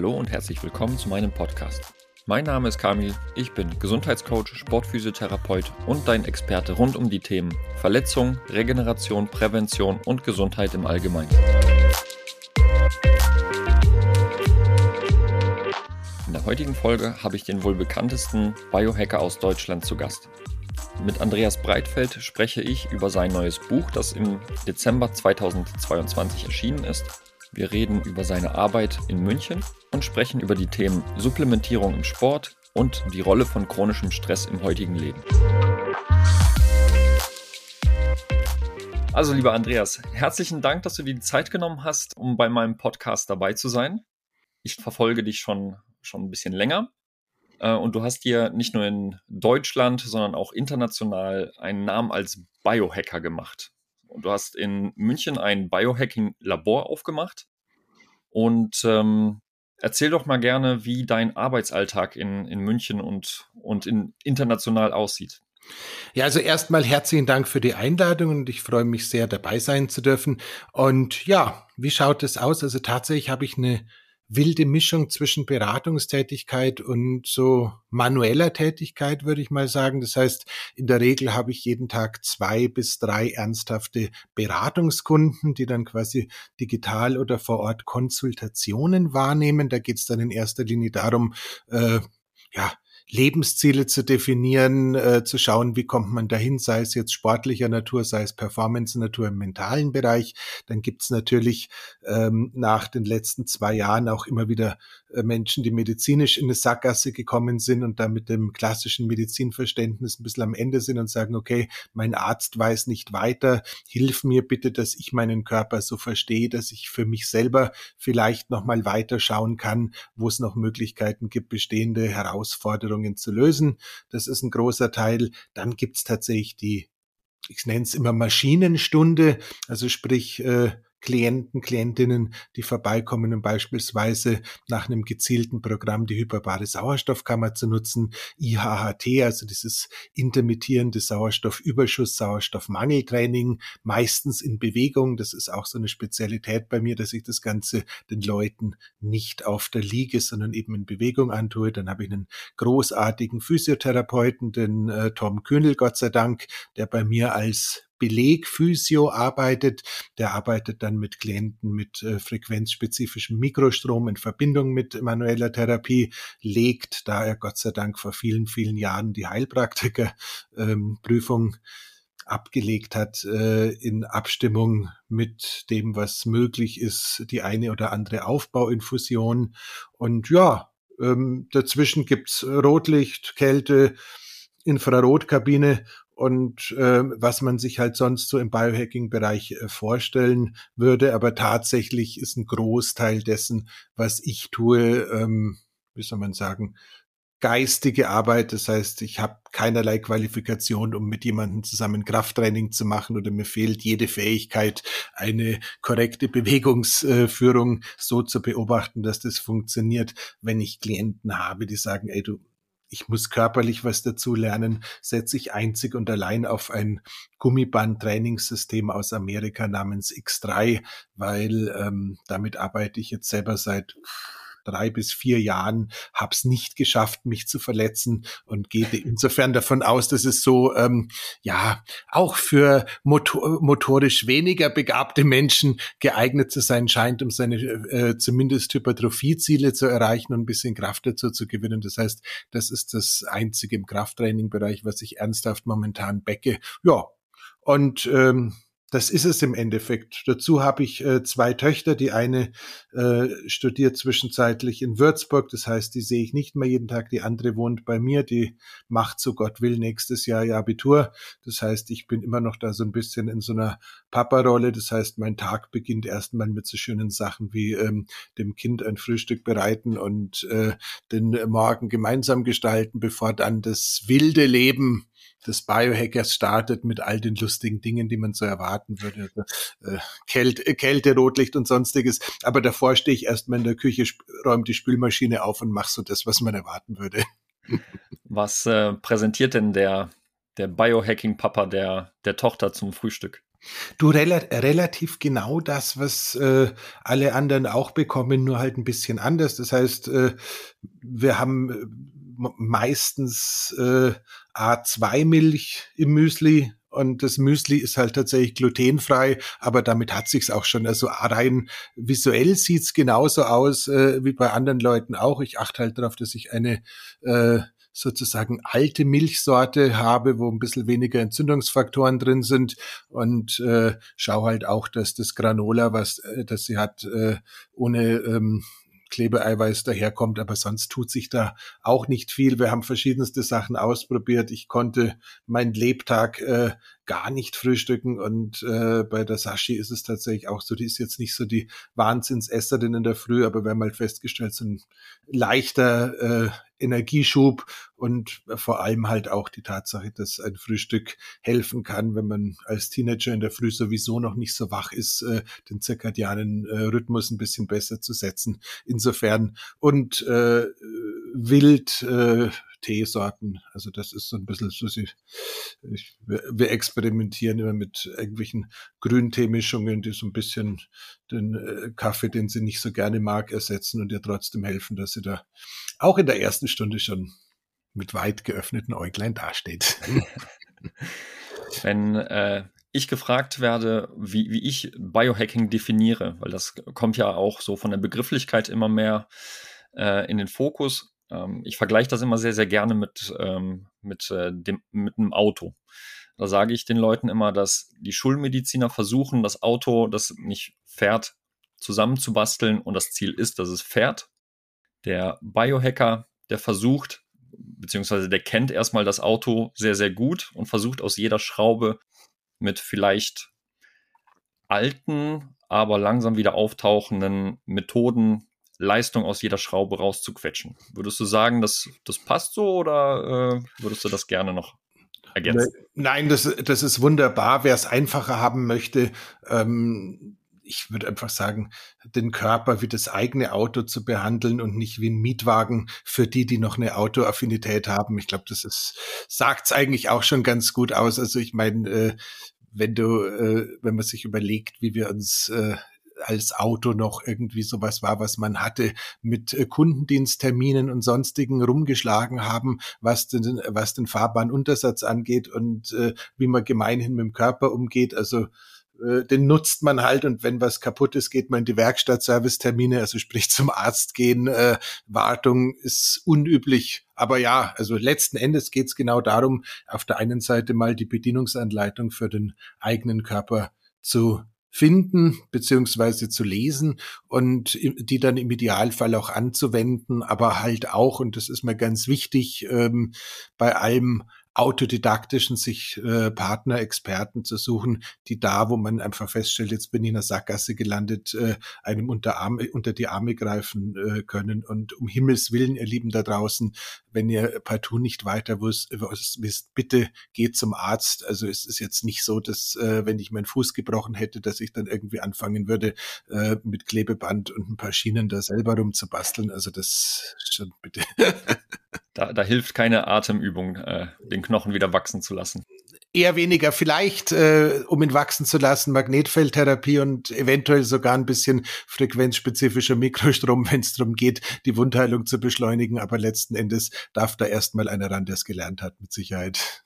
Hallo und herzlich willkommen zu meinem Podcast. Mein Name ist Kamil, ich bin Gesundheitscoach, Sportphysiotherapeut und dein Experte rund um die Themen Verletzung, Regeneration, Prävention und Gesundheit im Allgemeinen. In der heutigen Folge habe ich den wohl bekanntesten Biohacker aus Deutschland zu Gast. Mit Andreas Breitfeld spreche ich über sein neues Buch, das im Dezember 2022 erschienen ist wir reden über seine Arbeit in München und sprechen über die Themen Supplementierung im Sport und die Rolle von chronischem Stress im heutigen Leben. Also, lieber Andreas, herzlichen Dank, dass du dir die Zeit genommen hast, um bei meinem Podcast dabei zu sein. Ich verfolge dich schon, schon ein bisschen länger. Äh, und du hast dir nicht nur in Deutschland, sondern auch international einen Namen als Biohacker gemacht. Und du hast in München ein Biohacking-Labor aufgemacht. Und ähm, erzähl doch mal gerne, wie dein Arbeitsalltag in, in München und, und in, international aussieht. Ja, also erstmal herzlichen Dank für die Einladung und ich freue mich sehr, dabei sein zu dürfen. Und ja, wie schaut es aus? Also tatsächlich habe ich eine wilde Mischung zwischen Beratungstätigkeit und so manueller Tätigkeit, würde ich mal sagen. Das heißt, in der Regel habe ich jeden Tag zwei bis drei ernsthafte Beratungskunden, die dann quasi digital oder vor Ort Konsultationen wahrnehmen. Da geht es dann in erster Linie darum, äh, ja, Lebensziele zu definieren, äh, zu schauen, wie kommt man dahin, sei es jetzt sportlicher Natur, sei es Performance-Natur im mentalen Bereich. Dann gibt's natürlich ähm, nach den letzten zwei Jahren auch immer wieder äh, Menschen, die medizinisch in eine Sackgasse gekommen sind und da mit dem klassischen Medizinverständnis ein bisschen am Ende sind und sagen, okay, mein Arzt weiß nicht weiter, hilf mir bitte, dass ich meinen Körper so verstehe, dass ich für mich selber vielleicht nochmal weiter schauen kann, wo es noch Möglichkeiten gibt, bestehende Herausforderungen zu lösen. Das ist ein großer Teil. Dann gibt's tatsächlich die ich nenne es immer Maschinenstunde, also sprich äh, Klienten, Klientinnen, die vorbeikommen, um beispielsweise nach einem gezielten Programm die hyperbare Sauerstoffkammer zu nutzen, IHHT, also dieses intermittierende Sauerstoffüberschuss, Sauerstoffmangeltraining, meistens in Bewegung. Das ist auch so eine Spezialität bei mir, dass ich das Ganze den Leuten nicht auf der Liege, sondern eben in Bewegung antue. Dann habe ich einen großartigen Physiotherapeuten, den äh, Tom Kühnel, Gott sei Dank, der bei mir als Belegphysio arbeitet. Der arbeitet dann mit Klienten mit äh, frequenzspezifischem Mikrostrom in Verbindung mit manueller Therapie, legt, da er Gott sei Dank vor vielen, vielen Jahren die Heilpraktikerprüfung ähm, abgelegt hat, äh, in Abstimmung mit dem, was möglich ist, die eine oder andere Aufbauinfusion. Und ja, ähm, dazwischen gibt's Rotlicht, Kälte, Infrarotkabine und äh, was man sich halt sonst so im Biohacking-Bereich äh, vorstellen würde. Aber tatsächlich ist ein Großteil dessen, was ich tue, ähm, wie soll man sagen, geistige Arbeit. Das heißt, ich habe keinerlei Qualifikation, um mit jemandem zusammen Krafttraining zu machen oder mir fehlt jede Fähigkeit, eine korrekte Bewegungsführung so zu beobachten, dass das funktioniert, wenn ich Klienten habe, die sagen, ey, du ich muss körperlich was dazu lernen, setze ich einzig und allein auf ein Gummiband-Trainingssystem aus Amerika namens X3, weil ähm, damit arbeite ich jetzt selber seit drei bis vier Jahren, habe es nicht geschafft, mich zu verletzen und gehe insofern davon aus, dass es so ähm, ja auch für motor motorisch weniger begabte Menschen geeignet zu sein scheint, um seine äh, zumindest Hypertrophieziele zu erreichen und ein bisschen Kraft dazu zu gewinnen. Das heißt, das ist das einzige im Krafttraining-Bereich, was ich ernsthaft momentan backe. Ja, und ähm, das ist es im Endeffekt. Dazu habe ich äh, zwei Töchter. Die eine äh, studiert zwischenzeitlich in Würzburg, das heißt, die sehe ich nicht mehr jeden Tag. Die andere wohnt bei mir, die macht, so Gott will, nächstes Jahr ihr Abitur. Das heißt, ich bin immer noch da so ein bisschen in so einer Papa-Rolle. Das heißt, mein Tag beginnt erstmal mit so schönen Sachen wie ähm, dem Kind ein Frühstück bereiten und äh, den Morgen gemeinsam gestalten, bevor dann das wilde Leben des Biohackers startet mit all den lustigen Dingen, die man so erwarten würde. Also, äh, Kälte, äh, Kälte, Rotlicht und sonstiges. Aber davor stehe ich erstmal in der Küche, räume die Spülmaschine auf und mache so das, was man erwarten würde. Was äh, präsentiert denn der, der Biohacking-Papa der, der Tochter zum Frühstück? Du rel relativ genau das, was äh, alle anderen auch bekommen, nur halt ein bisschen anders. Das heißt, äh, wir haben äh, meistens äh, A2-Milch im Müsli, und das Müsli ist halt tatsächlich glutenfrei, aber damit hat sich's auch schon. Also rein visuell sieht's genauso aus äh, wie bei anderen Leuten auch. Ich achte halt darauf, dass ich eine äh, sozusagen alte Milchsorte habe, wo ein bisschen weniger Entzündungsfaktoren drin sind und äh, schau halt auch, dass das Granola, was äh, das sie hat, äh, ohne ähm, Klebeeiweiß daherkommt, aber sonst tut sich da auch nicht viel. Wir haben verschiedenste Sachen ausprobiert. Ich konnte meinen Lebtag äh, gar nicht frühstücken und äh, bei der Sashi ist es tatsächlich auch so, die ist jetzt nicht so die Wahnsinnsesserin in der Früh, aber wir haben halt festgestellt, so ein leichter äh, Energieschub und vor allem halt auch die Tatsache, dass ein Frühstück helfen kann, wenn man als Teenager in der Früh sowieso noch nicht so wach ist, äh, den zirkadianen äh, Rhythmus ein bisschen besser zu setzen. Insofern und äh, wild äh, Teesorten. Also das ist so ein bisschen so, ich, wir experimentieren immer mit irgendwelchen Grünteemischungen, die so ein bisschen den äh, Kaffee, den sie nicht so gerne mag, ersetzen und ihr trotzdem helfen, dass sie da auch in der ersten Stunde schon mit weit geöffneten Äuglein dasteht. Wenn äh, ich gefragt werde, wie, wie ich Biohacking definiere, weil das kommt ja auch so von der Begrifflichkeit immer mehr äh, in den Fokus, ähm, ich vergleiche das immer sehr, sehr gerne mit, ähm, mit, äh, dem, mit einem Auto. Da sage ich den Leuten immer, dass die Schulmediziner versuchen, das Auto, das nicht fährt, zusammenzubasteln und das Ziel ist, dass es fährt. Der Biohacker, der versucht, beziehungsweise der kennt erstmal das Auto sehr, sehr gut und versucht aus jeder Schraube mit vielleicht alten, aber langsam wieder auftauchenden Methoden Leistung aus jeder Schraube rauszuquetschen. Würdest du sagen, dass das passt so oder äh, würdest du das gerne noch ergänzen? Nein, das, das ist wunderbar. Wer es einfacher haben möchte, ähm, ich würde einfach sagen, den Körper wie das eigene Auto zu behandeln und nicht wie ein Mietwagen für die, die noch eine Autoaffinität haben. Ich glaube, das ist, sagt's eigentlich auch schon ganz gut aus. Also ich meine, äh, wenn du, äh, wenn man sich überlegt, wie wir uns äh, als Auto noch irgendwie sowas war, was man hatte, mit äh, Kundendienstterminen und sonstigen rumgeschlagen haben, was den, was den Fahrbahnuntersatz angeht und äh, wie man gemeinhin mit dem Körper umgeht. Also äh, den nutzt man halt und wenn was kaputt ist, geht man in die Werkstatt, Servicetermine, also sprich zum Arzt gehen, äh, Wartung ist unüblich. Aber ja, also letzten Endes geht es genau darum, auf der einen Seite mal die Bedienungsanleitung für den eigenen Körper zu finden beziehungsweise zu lesen und die dann im Idealfall auch anzuwenden, aber halt auch, und das ist mir ganz wichtig, ähm, bei allem autodidaktischen sich äh, Partner, Experten zu suchen, die da, wo man einfach feststellt, jetzt bin ich in einer Sackgasse gelandet, äh, einem unter, Arme, unter die Arme greifen äh, können. Und um Himmels Willen, ihr Lieben da draußen, wenn ihr partout nicht weiter wisst, wisst, bitte geht zum Arzt. Also es ist jetzt nicht so, dass äh, wenn ich meinen Fuß gebrochen hätte, dass ich dann irgendwie anfangen würde, äh, mit Klebeband und ein paar Schienen da selber rumzubasteln. Also das schon bitte. Da, da hilft keine Atemübung, äh, den Knochen wieder wachsen zu lassen. Eher weniger, vielleicht, äh, um ihn wachsen zu lassen, Magnetfeldtherapie und eventuell sogar ein bisschen frequenzspezifischer Mikrostrom, wenn es darum geht, die Wundheilung zu beschleunigen. Aber letzten Endes darf da erstmal einer ran, der es gelernt hat, mit Sicherheit.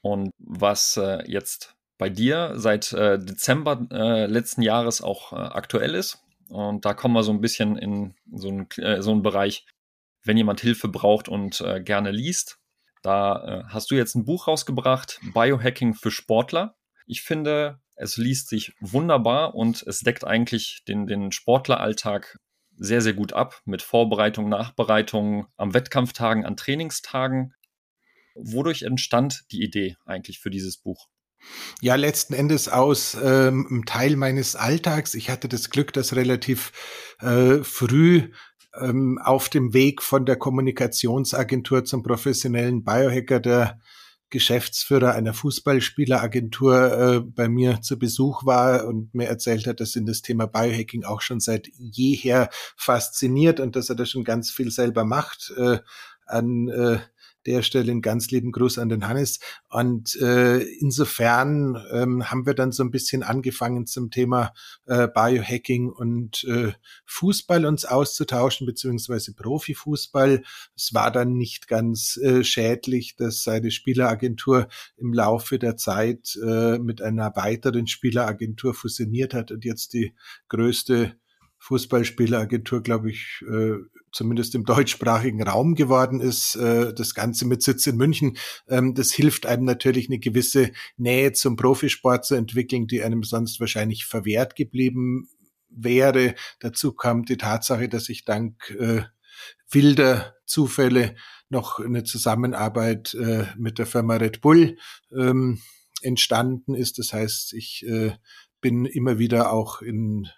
Und was äh, jetzt bei dir seit äh, Dezember äh, letzten Jahres auch äh, aktuell ist, und da kommen wir so ein bisschen in so einen, äh, so einen Bereich, wenn jemand Hilfe braucht und äh, gerne liest. Da äh, hast du jetzt ein Buch rausgebracht, Biohacking für Sportler. Ich finde, es liest sich wunderbar und es deckt eigentlich den, den Sportleralltag sehr, sehr gut ab mit Vorbereitung, Nachbereitung am Wettkampftagen, an Trainingstagen. Wodurch entstand die Idee eigentlich für dieses Buch? Ja, letzten Endes aus ähm, einem Teil meines Alltags. Ich hatte das Glück, dass relativ äh, früh ähm, auf dem Weg von der Kommunikationsagentur zum professionellen Biohacker der Geschäftsführer einer Fußballspieleragentur äh, bei mir zu Besuch war und mir erzählt hat, dass ihn das Thema Biohacking auch schon seit jeher fasziniert und dass er da schon ganz viel selber macht äh, an äh, der Stelle einen ganz lieben Gruß an den Hannes. Und äh, insofern ähm, haben wir dann so ein bisschen angefangen zum Thema äh, Biohacking und äh, Fußball uns auszutauschen, beziehungsweise Profifußball. Es war dann nicht ganz äh, schädlich, dass seine Spieleragentur im Laufe der Zeit äh, mit einer weiteren Spieleragentur fusioniert hat und jetzt die größte Fußballspieleragentur, glaube ich, äh, zumindest im deutschsprachigen Raum geworden ist. Äh, das Ganze mit Sitz in München. Ähm, das hilft einem natürlich eine gewisse Nähe zum Profisport zu entwickeln, die einem sonst wahrscheinlich verwehrt geblieben wäre. Dazu kam die Tatsache, dass ich dank äh, wilder Zufälle noch eine Zusammenarbeit äh, mit der Firma Red Bull ähm, entstanden ist. Das heißt, ich bin immer wieder auch in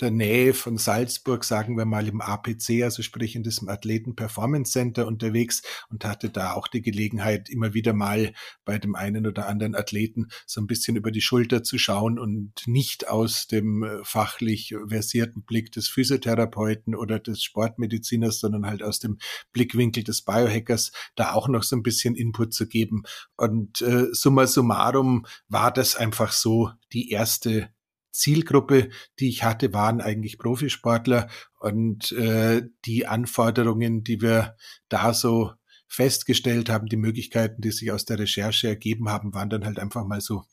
der Nähe von Salzburg, sagen wir mal im APC, also sprich in diesem Athleten Performance Center unterwegs und hatte da auch die Gelegenheit, immer wieder mal bei dem einen oder anderen Athleten so ein bisschen über die Schulter zu schauen und nicht aus dem äh, fachlich versierten Blick des Physiotherapeuten oder des Sportmediziners, sondern halt aus dem Blickwinkel des Biohackers da auch noch so ein bisschen Input zu geben. Und äh, summa summarum war das einfach so die erste Zielgruppe, die ich hatte, waren eigentlich Profisportler. Und äh, die Anforderungen, die wir da so festgestellt haben, die Möglichkeiten, die sich aus der Recherche ergeben haben, waren dann halt einfach mal so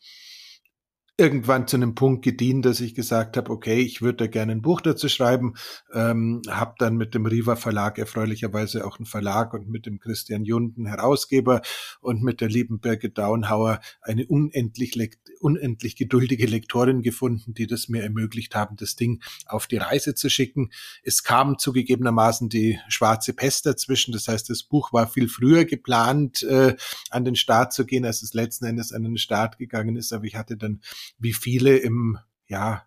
irgendwann zu einem Punkt gedient, dass ich gesagt habe, okay, ich würde da gerne ein Buch dazu schreiben, ähm, habe dann mit dem Riva Verlag erfreulicherweise auch einen Verlag und mit dem Christian Junden Herausgeber und mit der lieben Birgit Daunhauer eine unendlich, unendlich geduldige Lektorin gefunden, die das mir ermöglicht haben, das Ding auf die Reise zu schicken. Es kam zugegebenermaßen die schwarze Pest dazwischen, das heißt, das Buch war viel früher geplant, äh, an den Start zu gehen, als es letzten Endes an den Start gegangen ist, aber ich hatte dann wie viele im, ja,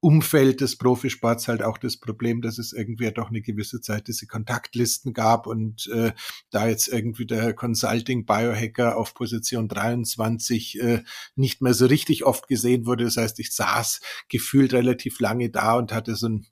Umfeld des Profisports halt auch das Problem, dass es irgendwie doch eine gewisse Zeit diese Kontaktlisten gab und äh, da jetzt irgendwie der Consulting Biohacker auf Position 23 äh, nicht mehr so richtig oft gesehen wurde. Das heißt, ich saß gefühlt relativ lange da und hatte so ein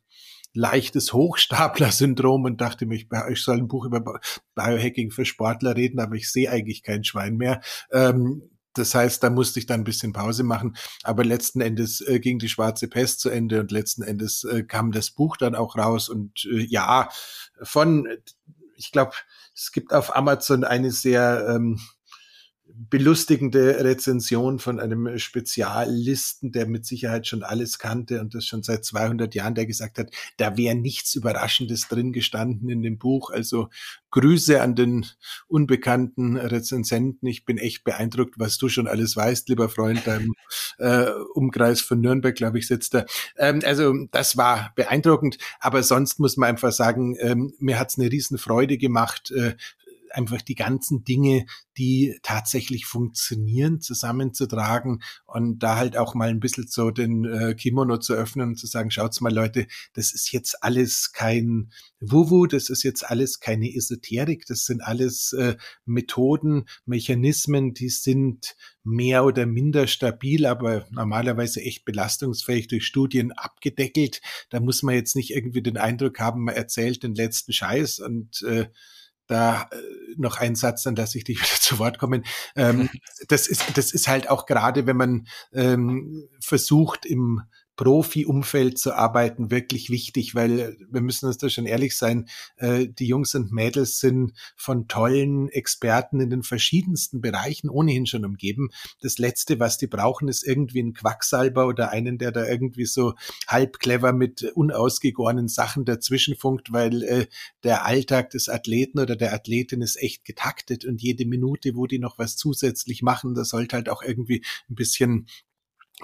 leichtes Hochstapler-Syndrom und dachte mir, ich soll ein Buch über Biohacking für Sportler reden, aber ich sehe eigentlich kein Schwein mehr. Ähm, das heißt, da musste ich dann ein bisschen Pause machen. Aber letzten Endes äh, ging die schwarze Pest zu Ende und letzten Endes äh, kam das Buch dann auch raus. Und äh, ja, von, ich glaube, es gibt auf Amazon eine sehr ähm, belustigende Rezension von einem Spezialisten, der mit Sicherheit schon alles kannte und das schon seit 200 Jahren, der gesagt hat, da wäre nichts Überraschendes drin gestanden in dem Buch. Also Grüße an den unbekannten Rezensenten. Ich bin echt beeindruckt, was du schon alles weißt, lieber Freund. Im äh, Umkreis von Nürnberg, glaube ich, sitzt er. Ähm, also das war beeindruckend. Aber sonst muss man einfach sagen, ähm, mir hat's eine Riesenfreude gemacht, äh, einfach die ganzen Dinge, die tatsächlich funktionieren, zusammenzutragen und da halt auch mal ein bisschen so den äh, Kimono zu öffnen und zu sagen, schaut's mal Leute, das ist jetzt alles kein Wuwu, das ist jetzt alles keine Esoterik, das sind alles äh, Methoden, Mechanismen, die sind mehr oder minder stabil, aber normalerweise echt belastungsfähig durch Studien abgedeckelt. Da muss man jetzt nicht irgendwie den Eindruck haben, man erzählt den letzten Scheiß und äh, da äh, noch ein Satz, dann lasse ich dich wieder zu Wort kommen. Ähm, das ist, das ist halt auch gerade, wenn man ähm, versucht, im Profi-Umfeld zu arbeiten wirklich wichtig, weil wir müssen uns da schon ehrlich sein, äh, die Jungs und Mädels sind von tollen Experten in den verschiedensten Bereichen ohnehin schon umgeben. Das Letzte, was die brauchen, ist irgendwie ein Quacksalber oder einen, der da irgendwie so halb clever mit unausgegorenen Sachen dazwischenfunkt, weil äh, der Alltag des Athleten oder der Athletin ist echt getaktet und jede Minute, wo die noch was zusätzlich machen, da sollte halt auch irgendwie ein bisschen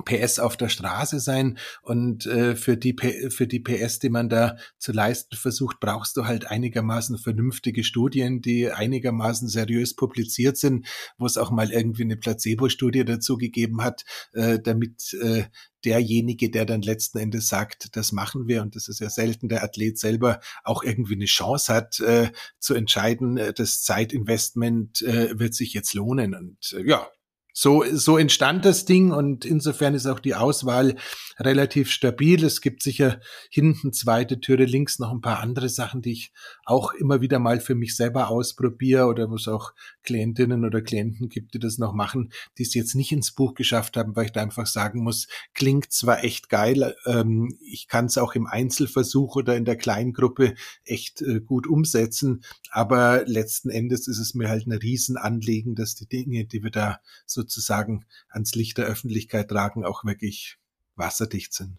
PS auf der Straße sein und äh, für die für die PS, die man da zu leisten versucht, brauchst du halt einigermaßen vernünftige Studien, die einigermaßen seriös publiziert sind, wo es auch mal irgendwie eine Placebo-Studie dazu gegeben hat, äh, damit äh, derjenige, der dann letzten Endes sagt, das machen wir, und das ist ja selten der Athlet selber, auch irgendwie eine Chance hat äh, zu entscheiden, äh, das Zeitinvestment äh, wird sich jetzt lohnen. Und äh, ja, so, so entstand das Ding und insofern ist auch die Auswahl relativ stabil. Es gibt sicher hinten zweite Türe, links noch ein paar andere Sachen, die ich auch immer wieder mal für mich selber ausprobiere oder wo es auch Klientinnen oder Klienten gibt, die das noch machen, die es jetzt nicht ins Buch geschafft haben, weil ich da einfach sagen muss, klingt zwar echt geil, ähm, ich kann es auch im Einzelversuch oder in der Kleingruppe echt äh, gut umsetzen, aber letzten Endes ist es mir halt ein Riesenanliegen, dass die Dinge, die wir da so sozusagen ans Licht der Öffentlichkeit tragen, auch wirklich wasserdicht sind.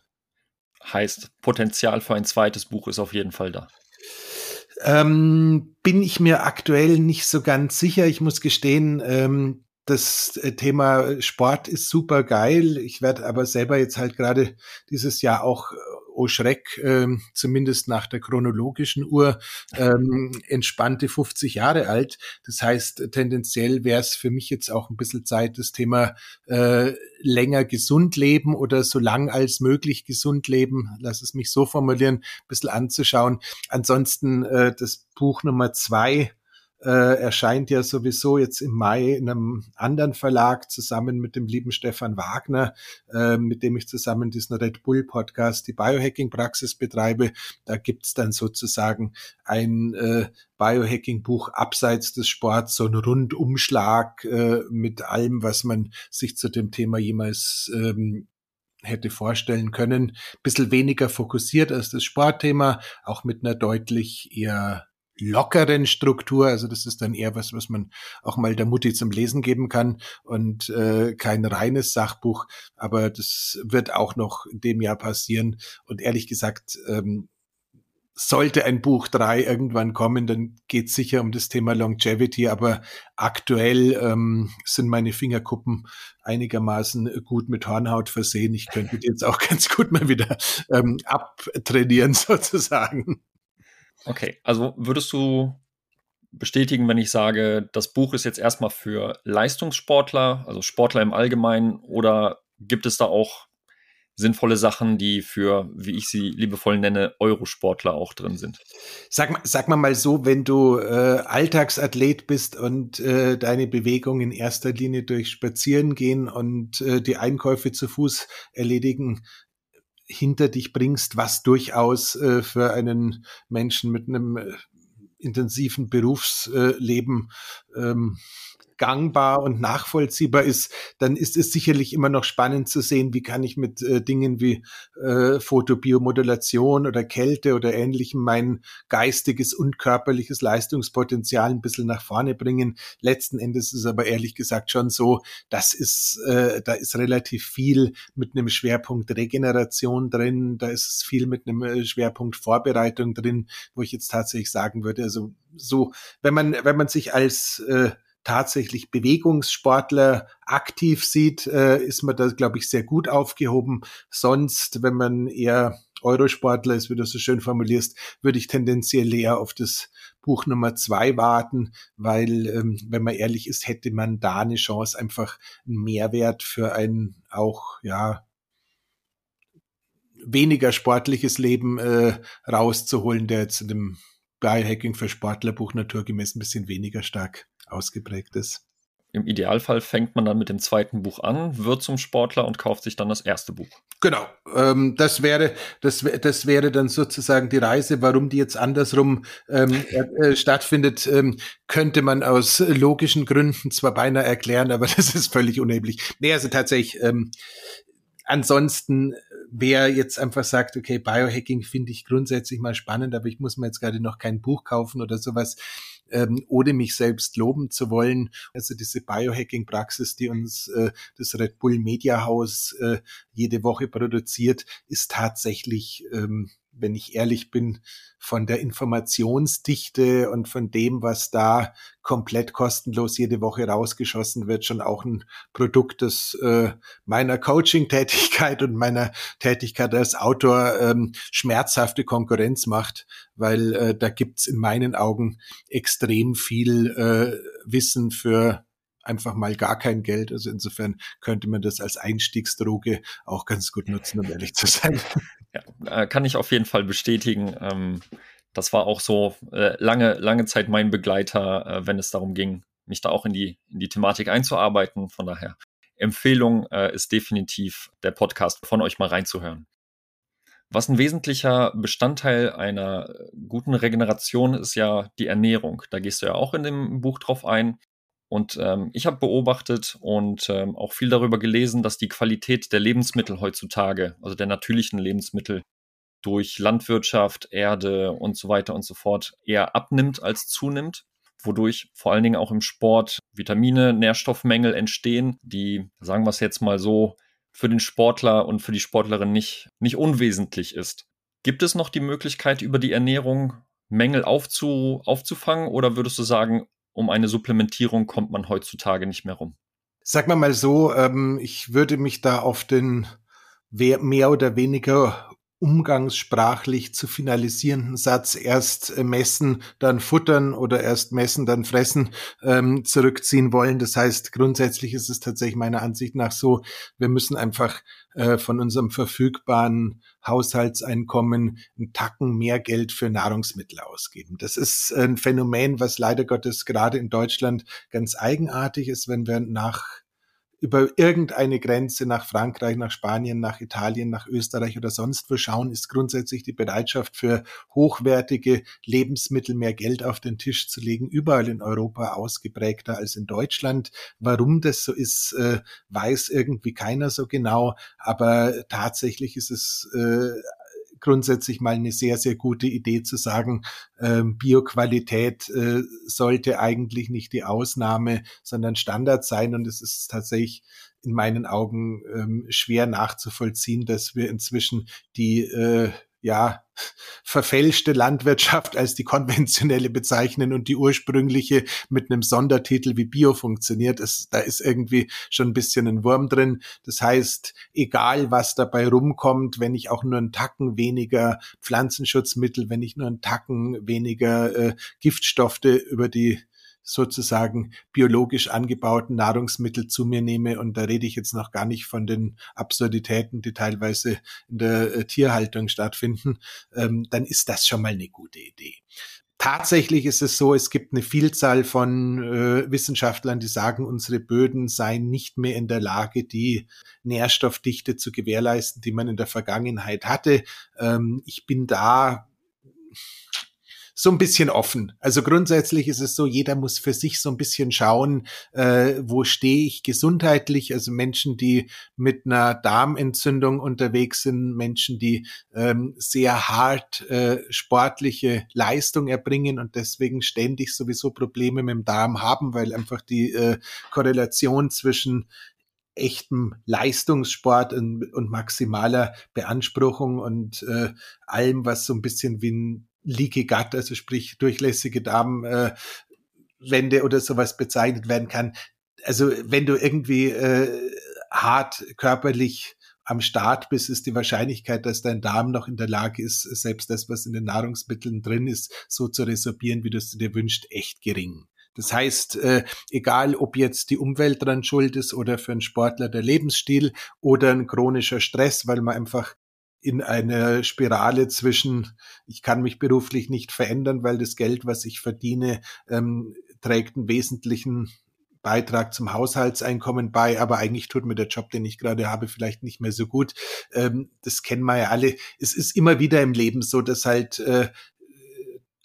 Heißt, Potenzial für ein zweites Buch ist auf jeden Fall da. Ähm, bin ich mir aktuell nicht so ganz sicher. Ich muss gestehen, ähm, das äh, Thema Sport ist super geil. Ich werde aber selber jetzt halt gerade dieses Jahr auch oh Schreck, ähm, zumindest nach der chronologischen Uhr, ähm, entspannte 50 Jahre alt. Das heißt, tendenziell wäre es für mich jetzt auch ein bisschen Zeit, das Thema äh, länger gesund leben oder so lang als möglich gesund leben, lass es mich so formulieren, ein bisschen anzuschauen. Ansonsten äh, das Buch Nummer zwei, äh, erscheint ja sowieso jetzt im Mai in einem anderen Verlag zusammen mit dem lieben Stefan Wagner, äh, mit dem ich zusammen diesen Red Bull Podcast, die Biohacking-Praxis betreibe. Da gibt's dann sozusagen ein äh, Biohacking-Buch abseits des Sports, so ein Rundumschlag äh, mit allem, was man sich zu dem Thema jemals ähm, hätte vorstellen können. Bisschen weniger fokussiert als das Sportthema, auch mit einer deutlich eher lockeren Struktur. Also das ist dann eher was, was man auch mal der Mutti zum Lesen geben kann und äh, kein reines Sachbuch. Aber das wird auch noch in dem Jahr passieren. Und ehrlich gesagt, ähm, sollte ein Buch drei irgendwann kommen, dann geht es sicher um das Thema Longevity, aber aktuell ähm, sind meine Fingerkuppen einigermaßen gut mit Hornhaut versehen. Ich könnte die jetzt auch ganz gut mal wieder ähm, abtrainieren sozusagen. Okay, also würdest du bestätigen, wenn ich sage, das Buch ist jetzt erstmal für Leistungssportler, also Sportler im Allgemeinen, oder gibt es da auch sinnvolle Sachen, die für, wie ich sie liebevoll nenne, Eurosportler auch drin sind? Sag, sag mal mal so, wenn du äh, Alltagsathlet bist und äh, deine Bewegung in erster Linie durch Spazieren gehen und äh, die Einkäufe zu Fuß erledigen, hinter dich bringst, was durchaus äh, für einen Menschen mit einem äh, intensiven Berufsleben ähm, gangbar und nachvollziehbar ist, dann ist es sicherlich immer noch spannend zu sehen, wie kann ich mit äh, Dingen wie äh, Fotobiomodulation oder Kälte oder ähnlichem mein geistiges und körperliches Leistungspotenzial ein bisschen nach vorne bringen. Letzten Endes ist aber ehrlich gesagt schon so, das ist, äh, da ist relativ viel mit einem Schwerpunkt Regeneration drin, da ist viel mit einem äh, Schwerpunkt Vorbereitung drin, wo ich jetzt tatsächlich sagen würde, also so, wenn man, wenn man sich als äh, tatsächlich Bewegungssportler aktiv sieht, äh, ist man da, glaube ich, sehr gut aufgehoben. Sonst, wenn man eher Eurosportler ist, wie du so schön formulierst, würde ich tendenziell eher auf das Buch Nummer zwei warten, weil, ähm, wenn man ehrlich ist, hätte man da eine Chance, einfach einen Mehrwert für ein auch, ja, weniger sportliches Leben äh, rauszuholen, der jetzt in dem Biohacking für Sportlerbuch naturgemäß ein bisschen weniger stark ausgeprägt ist. Im Idealfall fängt man dann mit dem zweiten Buch an, wird zum Sportler und kauft sich dann das erste Buch. Genau, ähm, das wäre das, das wäre dann sozusagen die Reise. Warum die jetzt andersrum ähm, äh, stattfindet, ähm, könnte man aus logischen Gründen zwar beinahe erklären, aber das ist völlig unerheblich. Nee, also tatsächlich. Ähm, ansonsten wer jetzt einfach sagt, okay, Biohacking finde ich grundsätzlich mal spannend, aber ich muss mir jetzt gerade noch kein Buch kaufen oder sowas, ähm, ohne mich selbst loben zu wollen. Also diese Biohacking-Praxis, die uns äh, das Red Bull Media House äh, jede Woche produziert, ist tatsächlich ähm, wenn ich ehrlich bin, von der Informationsdichte und von dem, was da komplett kostenlos jede Woche rausgeschossen wird, schon auch ein Produkt, das äh, meiner Coaching-Tätigkeit und meiner Tätigkeit als Autor ähm, schmerzhafte Konkurrenz macht, weil äh, da gibt's in meinen Augen extrem viel äh, Wissen für einfach mal gar kein Geld. Also insofern könnte man das als Einstiegsdroge auch ganz gut nutzen, um ehrlich zu sein. Ja, äh, kann ich auf jeden Fall bestätigen. Ähm, das war auch so äh, lange, lange Zeit mein Begleiter, äh, wenn es darum ging, mich da auch in die, in die Thematik einzuarbeiten. Von daher Empfehlung ist definitiv der Podcast von euch mal reinzuhören. Was ein wesentlicher Bestandteil einer guten Regeneration ist ja die Ernährung. Da gehst du ja auch in dem Buch drauf ein. Und ähm, ich habe beobachtet und ähm, auch viel darüber gelesen, dass die Qualität der Lebensmittel heutzutage, also der natürlichen Lebensmittel, durch Landwirtschaft, Erde und so weiter und so fort eher abnimmt als zunimmt, wodurch vor allen Dingen auch im Sport Vitamine, Nährstoffmängel entstehen, die, sagen wir es jetzt mal so, für den Sportler und für die Sportlerin nicht, nicht unwesentlich ist. Gibt es noch die Möglichkeit, über die Ernährung Mängel aufzu, aufzufangen oder würdest du sagen, um eine Supplementierung kommt man heutzutage nicht mehr rum? Sag mal mal so, ähm, ich würde mich da auf den mehr oder weniger umgangssprachlich zu finalisierenden Satz erst äh, messen, dann futtern oder erst messen, dann fressen ähm, zurückziehen wollen. Das heißt, grundsätzlich ist es tatsächlich meiner Ansicht nach so, wir müssen einfach äh, von unserem verfügbaren Haushaltseinkommen einen Tacken mehr Geld für Nahrungsmittel ausgeben. Das ist ein Phänomen, was leider Gottes gerade in Deutschland ganz eigenartig ist, wenn wir nach über irgendeine Grenze nach Frankreich, nach Spanien, nach Italien, nach Österreich oder sonst wo schauen, ist grundsätzlich die Bereitschaft für hochwertige Lebensmittel mehr Geld auf den Tisch zu legen, überall in Europa ausgeprägter als in Deutschland. Warum das so ist, äh, weiß irgendwie keiner so genau, aber tatsächlich ist es äh, grundsätzlich mal eine sehr, sehr gute Idee zu sagen, ähm, Bioqualität äh, sollte eigentlich nicht die Ausnahme, sondern Standard sein. Und es ist tatsächlich in meinen Augen ähm, schwer nachzuvollziehen, dass wir inzwischen die äh, ja, verfälschte Landwirtschaft als die konventionelle bezeichnen und die ursprüngliche mit einem Sondertitel wie Bio funktioniert. Es, da ist irgendwie schon ein bisschen ein Wurm drin. Das heißt, egal was dabei rumkommt, wenn ich auch nur einen Tacken weniger Pflanzenschutzmittel, wenn ich nur einen Tacken weniger äh, Giftstoffe über die sozusagen biologisch angebauten Nahrungsmittel zu mir nehme. Und da rede ich jetzt noch gar nicht von den Absurditäten, die teilweise in der äh, Tierhaltung stattfinden, ähm, dann ist das schon mal eine gute Idee. Tatsächlich ist es so, es gibt eine Vielzahl von äh, Wissenschaftlern, die sagen, unsere Böden seien nicht mehr in der Lage, die Nährstoffdichte zu gewährleisten, die man in der Vergangenheit hatte. Ähm, ich bin da so ein bisschen offen. Also grundsätzlich ist es so, jeder muss für sich so ein bisschen schauen, äh, wo stehe ich gesundheitlich. Also Menschen, die mit einer Darmentzündung unterwegs sind, Menschen, die ähm, sehr hart äh, sportliche Leistung erbringen und deswegen ständig sowieso Probleme mit dem Darm haben, weil einfach die äh, Korrelation zwischen echtem Leistungssport und, und maximaler Beanspruchung und äh, allem, was so ein bisschen wie ein Leaky Gut, also sprich durchlässige Darmwände äh, oder sowas bezeichnet werden kann. Also wenn du irgendwie äh, hart körperlich am Start bist, ist die Wahrscheinlichkeit, dass dein Darm noch in der Lage ist, selbst das, was in den Nahrungsmitteln drin ist, so zu resorbieren, wie du es dir wünscht, echt gering. Das heißt, äh, egal ob jetzt die Umwelt dran schuld ist oder für einen Sportler der Lebensstil oder ein chronischer Stress, weil man einfach in eine Spirale zwischen, ich kann mich beruflich nicht verändern, weil das Geld, was ich verdiene, ähm, trägt einen wesentlichen Beitrag zum Haushaltseinkommen bei, aber eigentlich tut mir der Job, den ich gerade habe, vielleicht nicht mehr so gut. Ähm, das kennen wir ja alle. Es ist immer wieder im Leben so, dass halt äh,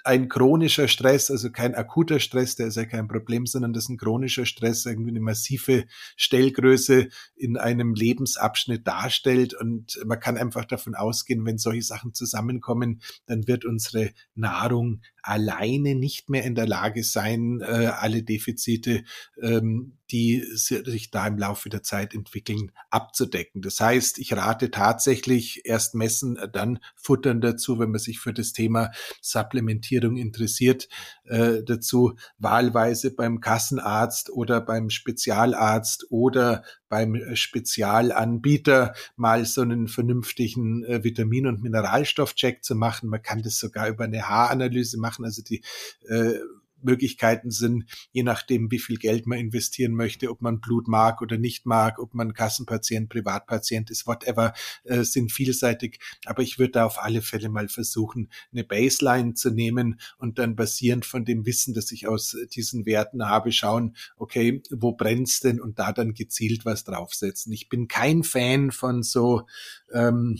ein chronischer Stress, also kein akuter Stress, der ist ja kein Problem, sondern das ist ein chronischer Stress, irgendwie eine massive Stellgröße in einem Lebensabschnitt darstellt. Und man kann einfach davon ausgehen, wenn solche Sachen zusammenkommen, dann wird unsere Nahrung alleine nicht mehr in der Lage sein, äh, alle Defizite ähm, die sich da im Laufe der Zeit entwickeln, abzudecken. Das heißt, ich rate tatsächlich erst messen, äh, dann futtern dazu, wenn man sich für das Thema Supplementierung interessiert, äh, dazu wahlweise beim Kassenarzt oder beim Spezialarzt oder beim äh, Spezialanbieter mal so einen vernünftigen äh, Vitamin- und Mineralstoffcheck zu machen. Man kann das sogar über eine Haaranalyse machen. Also die äh, Möglichkeiten sind, je nachdem, wie viel Geld man investieren möchte, ob man Blut mag oder nicht mag, ob man Kassenpatient, Privatpatient ist, whatever, äh, sind vielseitig. Aber ich würde da auf alle Fälle mal versuchen, eine Baseline zu nehmen und dann basierend von dem Wissen, das ich aus diesen Werten habe, schauen, okay, wo brennt's denn und da dann gezielt was draufsetzen. Ich bin kein Fan von so ähm,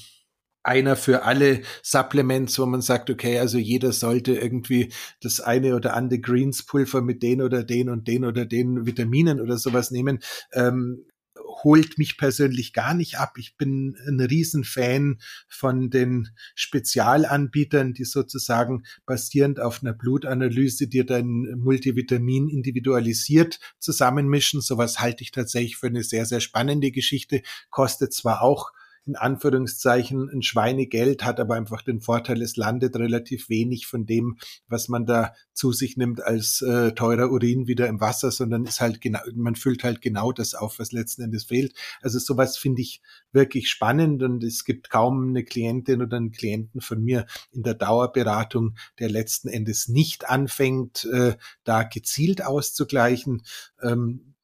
einer für alle Supplements, wo man sagt, okay, also jeder sollte irgendwie das eine oder andere Greenspulver mit den oder den und den oder den Vitaminen oder sowas nehmen. Ähm, holt mich persönlich gar nicht ab. Ich bin ein Riesenfan von den Spezialanbietern, die sozusagen basierend auf einer Blutanalyse dir dein Multivitamin individualisiert zusammenmischen. Sowas halte ich tatsächlich für eine sehr, sehr spannende Geschichte. Kostet zwar auch in Anführungszeichen ein Schweinegeld, hat aber einfach den Vorteil, es landet relativ wenig von dem, was man da zu sich nimmt als äh, teurer Urin wieder im Wasser, sondern ist halt genau, man füllt halt genau das auf, was letzten Endes fehlt. Also sowas finde ich wirklich spannend und es gibt kaum eine Klientin oder einen Klienten von mir in der Dauerberatung, der letzten Endes nicht anfängt, äh, da gezielt auszugleichen. Ähm,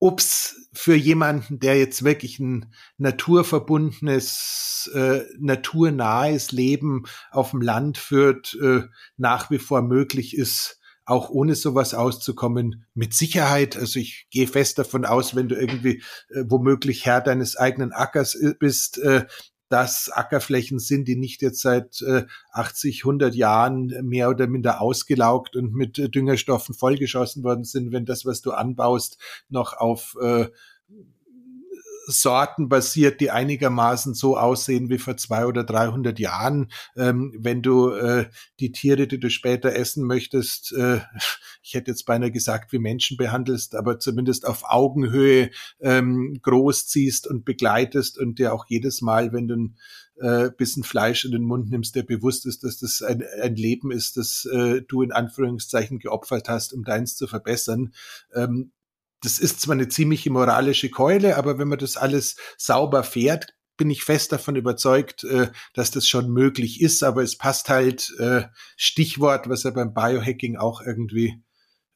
ob's für jemanden, der jetzt wirklich ein naturverbundenes, äh, naturnahes Leben auf dem Land führt, äh, nach wie vor möglich ist, auch ohne sowas auszukommen, mit Sicherheit. Also ich gehe fest davon aus, wenn du irgendwie äh, womöglich Herr deines eigenen Ackers äh, bist, äh, dass Ackerflächen sind, die nicht jetzt seit äh, 80, 100 Jahren mehr oder minder ausgelaugt und mit äh, Düngerstoffen vollgeschossen worden sind, wenn das, was du anbaust, noch auf äh, Sorten basiert, die einigermaßen so aussehen wie vor zwei oder 300 Jahren. Ähm, wenn du äh, die Tiere, die du später essen möchtest, äh, ich hätte jetzt beinahe gesagt, wie Menschen behandelst, aber zumindest auf Augenhöhe ähm, großziehst und begleitest und dir auch jedes Mal, wenn du ein äh, bisschen Fleisch in den Mund nimmst, der bewusst ist, dass das ein, ein Leben ist, das äh, du in Anführungszeichen geopfert hast, um deins zu verbessern, ähm, das ist zwar eine ziemliche moralische Keule, aber wenn man das alles sauber fährt, bin ich fest davon überzeugt, äh, dass das schon möglich ist, aber es passt halt äh, Stichwort, was ja beim Biohacking auch irgendwie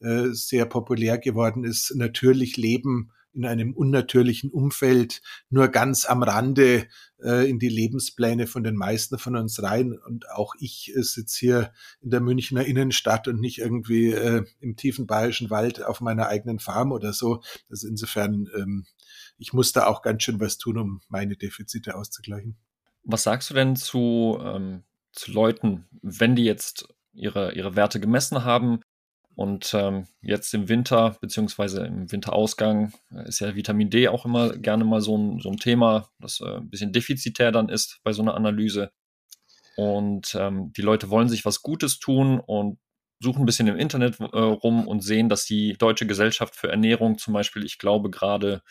äh, sehr populär geworden ist, natürlich Leben in einem unnatürlichen Umfeld nur ganz am Rande äh, in die Lebenspläne von den meisten von uns rein. Und auch ich äh, sitze hier in der Münchner Innenstadt und nicht irgendwie äh, im tiefen bayerischen Wald auf meiner eigenen Farm oder so. Also insofern, ähm, ich muss da auch ganz schön was tun, um meine Defizite auszugleichen. Was sagst du denn zu, ähm, zu Leuten, wenn die jetzt ihre, ihre Werte gemessen haben, und ähm, jetzt im Winter, beziehungsweise im Winterausgang, äh, ist ja Vitamin D auch immer gerne mal so ein, so ein Thema, das äh, ein bisschen defizitär dann ist bei so einer Analyse. Und ähm, die Leute wollen sich was Gutes tun und suchen ein bisschen im Internet äh, rum und sehen, dass die Deutsche Gesellschaft für Ernährung zum Beispiel, ich glaube, gerade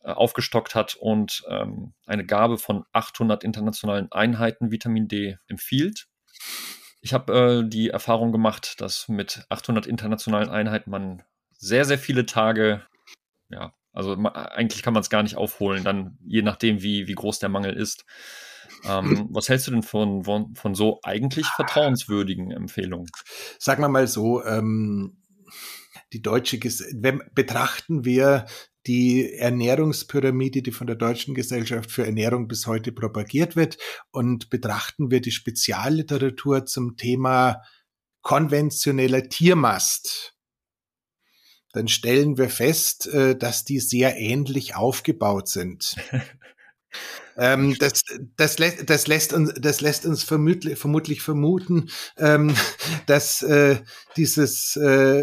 äh, aufgestockt hat und ähm, eine Gabe von 800 internationalen Einheiten Vitamin D empfiehlt. Ich habe äh, die Erfahrung gemacht, dass mit 800 internationalen Einheiten man sehr, sehr viele Tage, ja, also eigentlich kann man es gar nicht aufholen, dann je nachdem, wie, wie groß der Mangel ist. Ähm, was hältst du denn von, von, von so eigentlich vertrauenswürdigen Empfehlungen? Sagen wir mal so, ähm, die deutsche, wenn, betrachten wir die Ernährungspyramide, die von der Deutschen Gesellschaft für Ernährung bis heute propagiert wird und betrachten wir die Spezialliteratur zum Thema konventioneller Tiermast, dann stellen wir fest, äh, dass die sehr ähnlich aufgebaut sind. ähm, das, das, lä das, lässt uns, das lässt uns vermutlich, vermutlich vermuten, ähm, dass äh, dieses äh,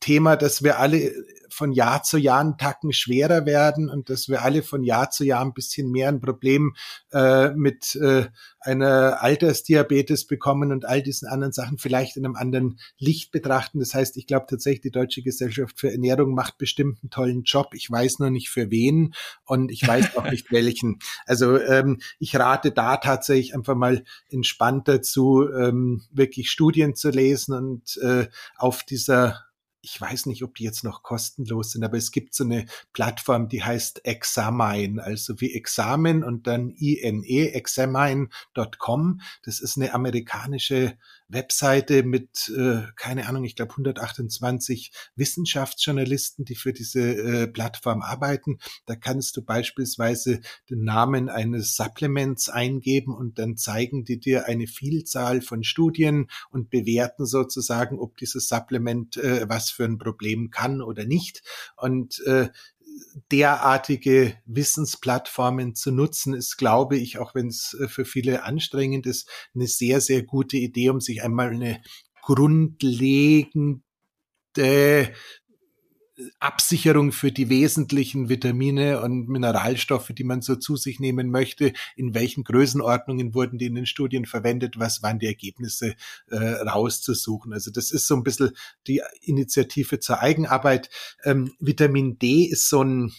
Thema, dass wir alle von Jahr zu Jahr einen Tacken schwerer werden und dass wir alle von Jahr zu Jahr ein bisschen mehr ein Problem äh, mit äh, einer Altersdiabetes bekommen und all diesen anderen Sachen vielleicht in einem anderen Licht betrachten. Das heißt, ich glaube tatsächlich, die Deutsche Gesellschaft für Ernährung macht bestimmt einen tollen Job. Ich weiß nur nicht für wen und ich weiß auch nicht welchen. Also ähm, ich rate da tatsächlich einfach mal entspannt dazu, ähm, wirklich Studien zu lesen und äh, auf dieser ich weiß nicht, ob die jetzt noch kostenlos sind, aber es gibt so eine Plattform, die heißt Examine, also wie Examen und dann INE, examine.com. Das ist eine amerikanische Webseite mit, äh, keine Ahnung, ich glaube 128 Wissenschaftsjournalisten, die für diese äh, Plattform arbeiten. Da kannst du beispielsweise den Namen eines Supplements eingeben und dann zeigen die dir eine Vielzahl von Studien und bewerten sozusagen, ob dieses Supplement äh, was für ein Problem kann oder nicht. Und äh, derartige Wissensplattformen zu nutzen, ist, glaube ich, auch wenn es äh, für viele anstrengend ist, eine sehr, sehr gute Idee, um sich einmal eine grundlegende Absicherung für die wesentlichen Vitamine und Mineralstoffe, die man so zu sich nehmen möchte, in welchen Größenordnungen wurden die in den Studien verwendet, was waren die Ergebnisse äh, rauszusuchen. Also das ist so ein bisschen die Initiative zur Eigenarbeit. Ähm, Vitamin D ist so ein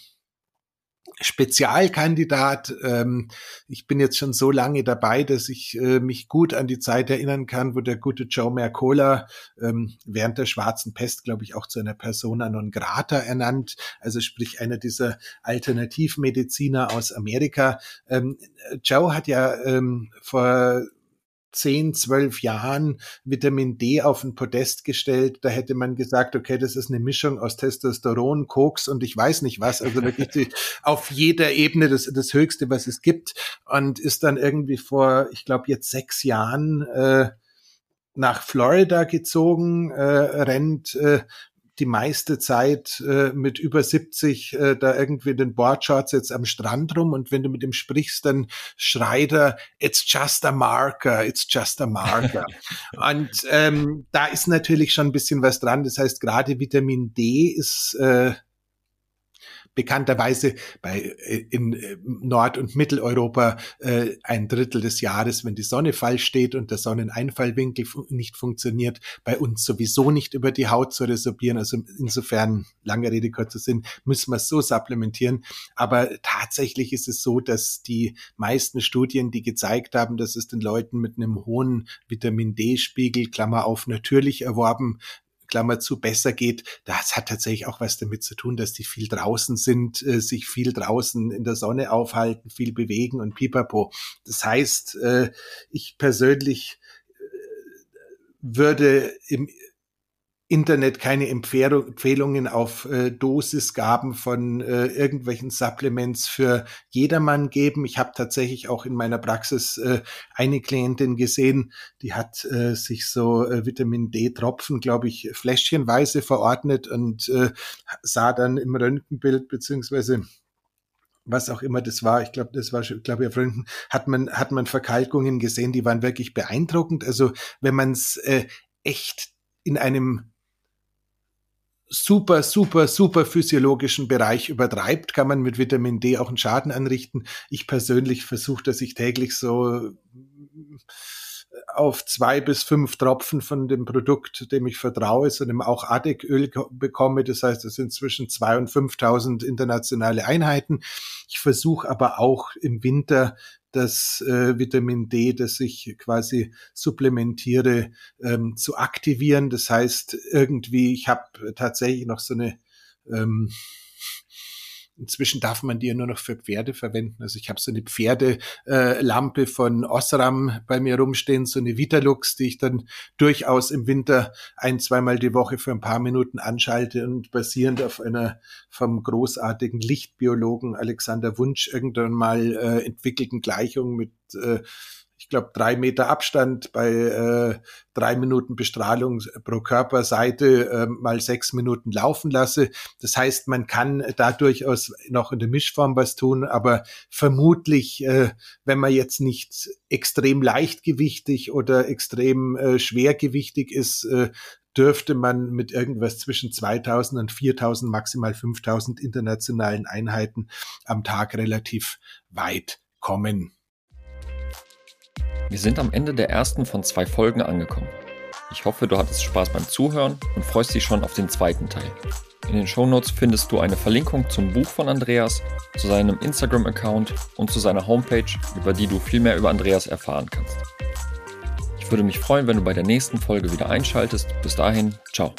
Spezialkandidat. Ähm, ich bin jetzt schon so lange dabei, dass ich äh, mich gut an die Zeit erinnern kann, wo der gute Joe Mercola ähm, während der schwarzen Pest, glaube ich, auch zu einer Persona non grata ernannt, also sprich einer dieser Alternativmediziner aus Amerika. Ähm, Joe hat ja ähm, vor zehn, zwölf Jahren Vitamin D auf ein Podest gestellt. Da hätte man gesagt, okay, das ist eine Mischung aus Testosteron, Koks und ich weiß nicht was. Also wirklich die, auf jeder Ebene das, das Höchste, was es gibt. Und ist dann irgendwie vor, ich glaube, jetzt sechs Jahren äh, nach Florida gezogen, äh, rennt äh, die meiste Zeit äh, mit über 70 äh, da irgendwie den Boardshorts jetzt am Strand rum und wenn du mit ihm sprichst, dann schreit er, it's just a marker, it's just a marker. und ähm, da ist natürlich schon ein bisschen was dran. Das heißt, gerade Vitamin D ist äh, bekannterweise bei äh, in äh, Nord- und Mitteleuropa äh, ein Drittel des Jahres, wenn die Sonne falsch steht und der Sonneneinfallwinkel nicht funktioniert, bei uns sowieso nicht über die Haut zu resorbieren. Also insofern, lange Rede, kurzer Sinn, müssen wir es so supplementieren. Aber tatsächlich ist es so, dass die meisten Studien, die gezeigt haben, dass es den Leuten mit einem hohen Vitamin D-Spiegel, Klammer auf, natürlich erworben, Klammer zu, besser geht, das hat tatsächlich auch was damit zu tun, dass die viel draußen sind, äh, sich viel draußen in der Sonne aufhalten, viel bewegen und pipapo. Das heißt, äh, ich persönlich äh, würde im Internet keine Empfehlungen auf äh, Dosisgaben von äh, irgendwelchen Supplements für jedermann geben. Ich habe tatsächlich auch in meiner Praxis äh, eine Klientin gesehen, die hat äh, sich so äh, Vitamin D-Tropfen, glaube ich, fläschchenweise verordnet und äh, sah dann im Röntgenbild beziehungsweise was auch immer das war, ich glaube, das war, ich glaube, ja, Freunden, hat man, hat man Verkalkungen gesehen, die waren wirklich beeindruckend. Also wenn man es äh, echt in einem super, super, super physiologischen Bereich übertreibt, kann man mit Vitamin D auch einen Schaden anrichten. Ich persönlich versuche, dass ich täglich so auf zwei bis fünf Tropfen von dem Produkt, dem ich vertraue, sondern auch Adeköl bekomme. Das heißt, es sind zwischen zwei und 5.000 internationale Einheiten. Ich versuche aber auch im Winter das äh, Vitamin D, das ich quasi supplementiere, ähm, zu aktivieren. Das heißt, irgendwie, ich habe tatsächlich noch so eine ähm, Inzwischen darf man die ja nur noch für Pferde verwenden. Also ich habe so eine Pferdelampe äh, von Osram bei mir rumstehen, so eine Vitalux, die ich dann durchaus im Winter ein, zweimal die Woche für ein paar Minuten anschalte und basierend auf einer vom großartigen Lichtbiologen Alexander Wunsch irgendwann mal äh, entwickelten Gleichung mit äh, glaube, drei Meter Abstand bei äh, drei Minuten Bestrahlung pro Körperseite äh, mal sechs Minuten laufen lasse. Das heißt, man kann da durchaus noch in der Mischform was tun, aber vermutlich, äh, wenn man jetzt nicht extrem leichtgewichtig oder extrem äh, schwergewichtig ist, äh, dürfte man mit irgendwas zwischen 2000 und 4000, maximal 5000 internationalen Einheiten am Tag relativ weit kommen. Wir sind am Ende der ersten von zwei Folgen angekommen. Ich hoffe, du hattest Spaß beim Zuhören und freust dich schon auf den zweiten Teil. In den Shownotes findest du eine Verlinkung zum Buch von Andreas, zu seinem Instagram-Account und zu seiner Homepage, über die du viel mehr über Andreas erfahren kannst. Ich würde mich freuen, wenn du bei der nächsten Folge wieder einschaltest. Bis dahin, ciao.